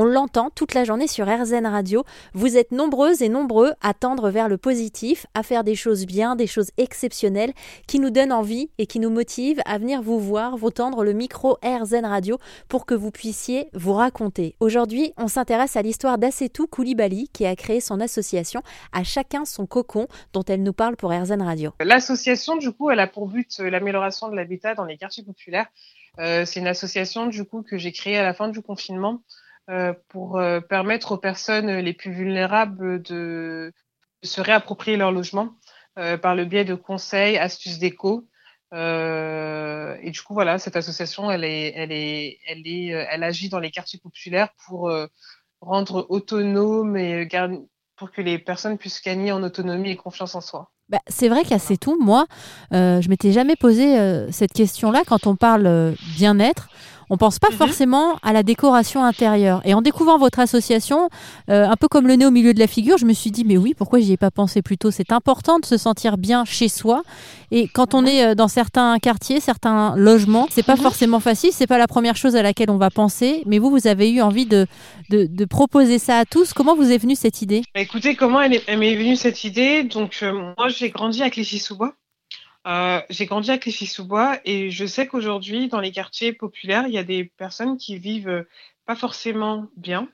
On l'entend toute la journée sur RZN Radio. Vous êtes nombreuses et nombreux à tendre vers le positif, à faire des choses bien, des choses exceptionnelles qui nous donnent envie et qui nous motivent à venir vous voir, vous tendre le micro RZN Radio pour que vous puissiez vous raconter. Aujourd'hui, on s'intéresse à l'histoire d'Assetou Koulibaly qui a créé son association À chacun son cocon dont elle nous parle pour RZN Radio. L'association, du coup, elle a pour but l'amélioration de l'habitat dans les quartiers populaires euh, c'est une association du coup que j'ai créée à la fin du confinement euh, pour euh, permettre aux personnes les plus vulnérables de, se réapproprier leur logement par le biais de conseils, astuces déco. et du coup, voilà, cette association, elle est, elle est, elle est, elle agit dans les quartiers populaires pour rendre autonome et pour que les personnes puissent gagner en autonomie et confiance en soi. Bah, c'est vrai qu'à tout, moi, euh, je m'étais jamais posé euh, cette question-là quand on parle euh, bien-être on pense pas mhm. forcément à la décoration intérieure. Et en découvrant votre association, euh, un peu comme le nez au milieu de la figure, je me suis dit, mais oui, pourquoi j'y ai pas pensé plus tôt? C'est important de se sentir bien chez soi. Et quand on est euh, dans certains quartiers, certains logements, c'est pas mhm. forcément facile, c'est pas la première chose à laquelle on va penser. Mais vous, vous avez eu envie de, de, proposer ça à tous. Comment vous est venue cette idée? Bah, Écoutez, comment elle, m'est venue cette idée? Donc, euh, moi, j'ai grandi à Clichy-sous-Bois. Euh, j'ai grandi à Clichy-sous-Bois et je sais qu'aujourd'hui, dans les quartiers populaires, il y a des personnes qui vivent euh, pas forcément bien.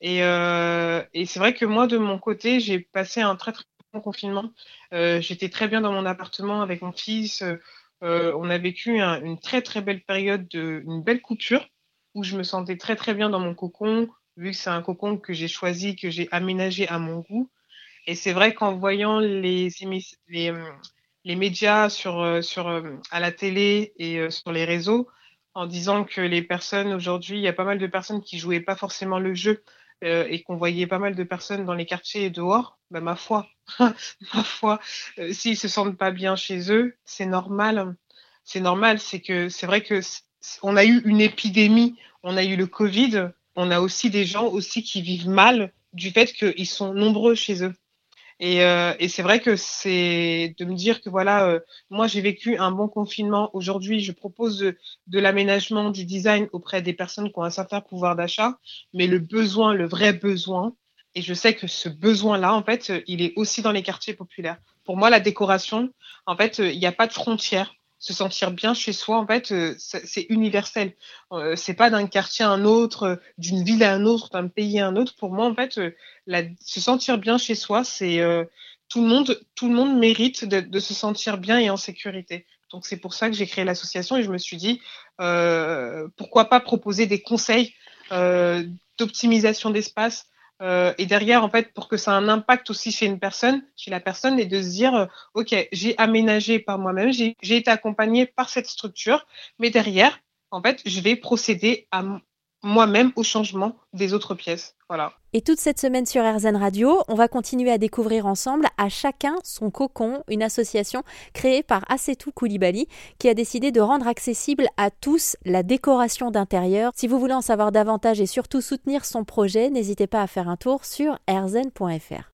Et, euh, et c'est vrai que moi, de mon côté, j'ai passé un très très bon confinement. J'étais très bien dans mon appartement avec mon fils. on a vécu une très très belle période, de, une belle coupure où je me sentais très très bien dans mon cocon, vu que c'est un cocon que j'ai choisi, que j'ai aménagé à mon goût. Et c'est vrai qu'en voyant les, les, les médias sur, euh, sur, euh, à la télé et euh, sur les réseaux en disant que les personnes aujourd'hui, il y a pas mal de personnes qui jouaient pas forcément le jeu et qu'on voyait pas mal de personnes dans les quartiers et dehors, bah, ma foi, ma foi, s'ils se sentent pas bien chez eux, c'est normal. C'est normal, c'est que c'est vrai que on a eu une épidémie, on a eu le Covid, on a aussi des gens aussi qui vivent mal du fait qu'ils sont nombreux chez eux. Et, euh, et c'est vrai que c'est de me dire que voilà, euh, moi j'ai vécu un bon confinement. Aujourd'hui, je propose de, de l'aménagement, du design auprès des personnes qui ont un certain pouvoir d'achat, mais le besoin, le vrai besoin, et je sais que ce besoin-là, en fait, il est aussi dans les quartiers populaires. Pour moi, la décoration, en fait, il n'y a pas de frontières se sentir bien chez soi, en fait, euh, c'est universel. Euh, c'est pas d'un quartier à un autre, euh, d'une ville à un autre, d'un pays à un autre. Pour moi, en fait, se sentir bien chez soi, c'est tout le monde, tout le monde mérite de, de, se sentir bien et en sécurité. Donc c'est pour ça que j'ai créé l'association et je me suis dit pourquoi pas proposer des conseils d'optimisation d'espace, euh, et derrière, en fait, pour que ça ait un impact aussi chez une personne, chez la personne, et de se dire, euh, OK, j'ai aménagé par moi-même, j'ai été accompagné par cette structure, mais derrière, en fait, je vais procéder à moi-même au changement des autres pièces. Voilà. Et toute cette semaine sur RZN Radio, on va continuer à découvrir ensemble à chacun son cocon, une association créée par Assetou Koulibaly qui a décidé de rendre accessible à tous la décoration d'intérieur. Si vous voulez en savoir davantage et surtout soutenir son projet, n'hésitez pas à faire un tour sur rzn.fr.